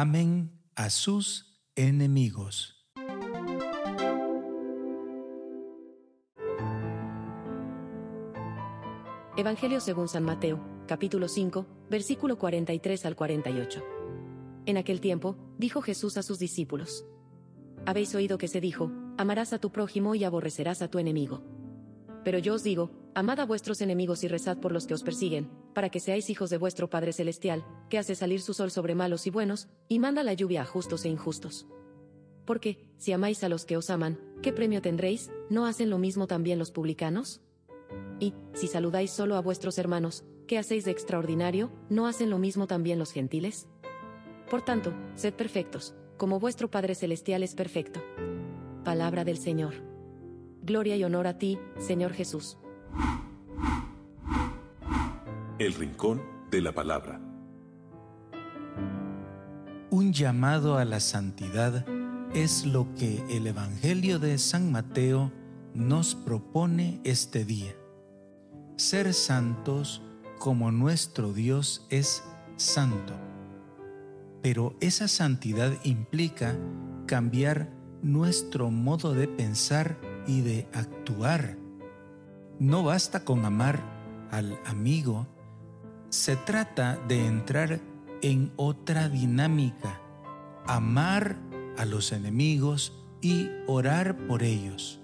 amen a sus enemigos. Evangelio según San Mateo, capítulo 5, versículo 43 al 48. En aquel tiempo, dijo Jesús a sus discípulos, Habéis oído que se dijo, amarás a tu prójimo y aborrecerás a tu enemigo. Pero yo os digo, amad a vuestros enemigos y rezad por los que os persiguen, para que seáis hijos de vuestro Padre Celestial, que hace salir su sol sobre malos y buenos, y manda la lluvia a justos e injustos. Porque, si amáis a los que os aman, ¿qué premio tendréis? ¿No hacen lo mismo también los publicanos? Y, si saludáis solo a vuestros hermanos, ¿qué hacéis de extraordinario? ¿No hacen lo mismo también los gentiles? Por tanto, sed perfectos, como vuestro Padre Celestial es perfecto. Palabra del Señor. Gloria y honor a ti, Señor Jesús. El Rincón de la Palabra. Un llamado a la santidad es lo que el Evangelio de San Mateo nos propone este día. Ser santos como nuestro Dios es santo. Pero esa santidad implica cambiar nuestro modo de pensar y de actuar. No basta con amar al amigo, se trata de entrar en otra dinámica, amar a los enemigos y orar por ellos,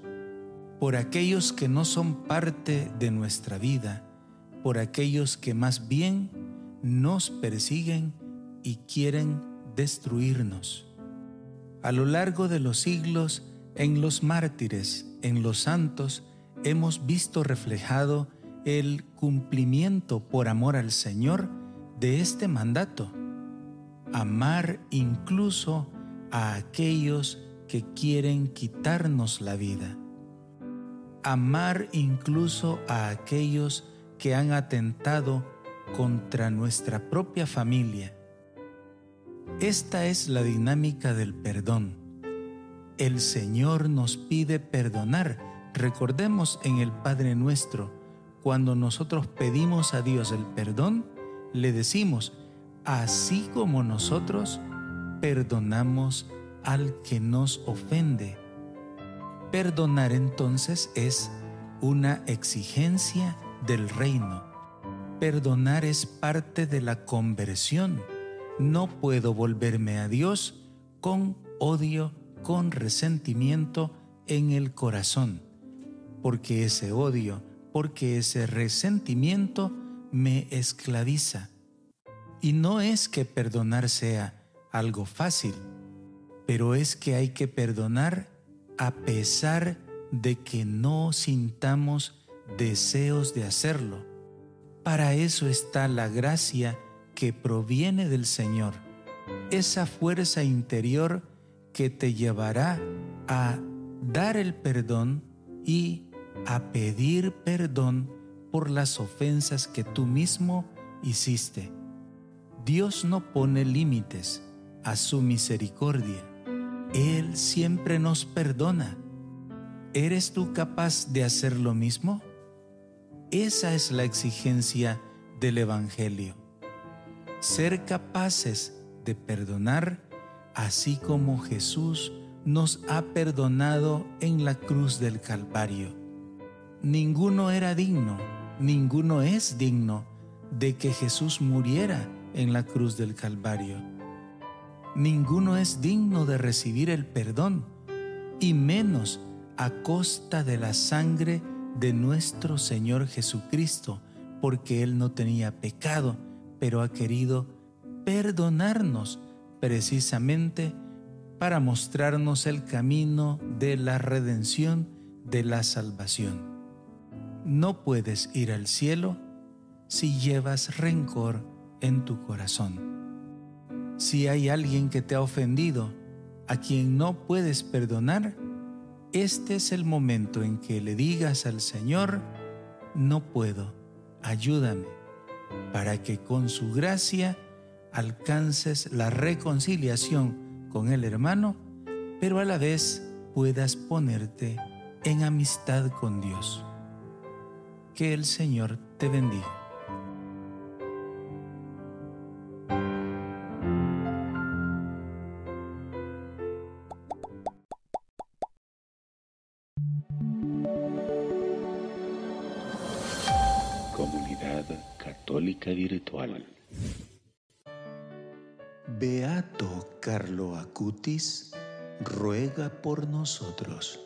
por aquellos que no son parte de nuestra vida, por aquellos que más bien nos persiguen y quieren destruirnos. A lo largo de los siglos, en los mártires, en los santos, hemos visto reflejado el cumplimiento por amor al Señor de este mandato. Amar incluso a aquellos que quieren quitarnos la vida. Amar incluso a aquellos que han atentado contra nuestra propia familia. Esta es la dinámica del perdón el Señor nos pide perdonar. Recordemos en el Padre nuestro, cuando nosotros pedimos a Dios el perdón, le decimos, así como nosotros perdonamos al que nos ofende. Perdonar entonces es una exigencia del reino. Perdonar es parte de la conversión. No puedo volverme a Dios con odio con resentimiento en el corazón, porque ese odio, porque ese resentimiento me esclaviza. Y no es que perdonar sea algo fácil, pero es que hay que perdonar a pesar de que no sintamos deseos de hacerlo. Para eso está la gracia que proviene del Señor, esa fuerza interior que te llevará a dar el perdón y a pedir perdón por las ofensas que tú mismo hiciste. Dios no pone límites a su misericordia. Él siempre nos perdona. ¿Eres tú capaz de hacer lo mismo? Esa es la exigencia del Evangelio. Ser capaces de perdonar así como Jesús nos ha perdonado en la cruz del Calvario. Ninguno era digno, ninguno es digno de que Jesús muriera en la cruz del Calvario. Ninguno es digno de recibir el perdón, y menos a costa de la sangre de nuestro Señor Jesucristo, porque Él no tenía pecado, pero ha querido perdonarnos precisamente para mostrarnos el camino de la redención, de la salvación. No puedes ir al cielo si llevas rencor en tu corazón. Si hay alguien que te ha ofendido, a quien no puedes perdonar, este es el momento en que le digas al Señor, no puedo, ayúdame, para que con su gracia alcances la reconciliación con el hermano, pero a la vez puedas ponerte en amistad con Dios. Que el Señor te bendiga. Comunidad Católica Virtual. Beato Carlo Acutis ruega por nosotros.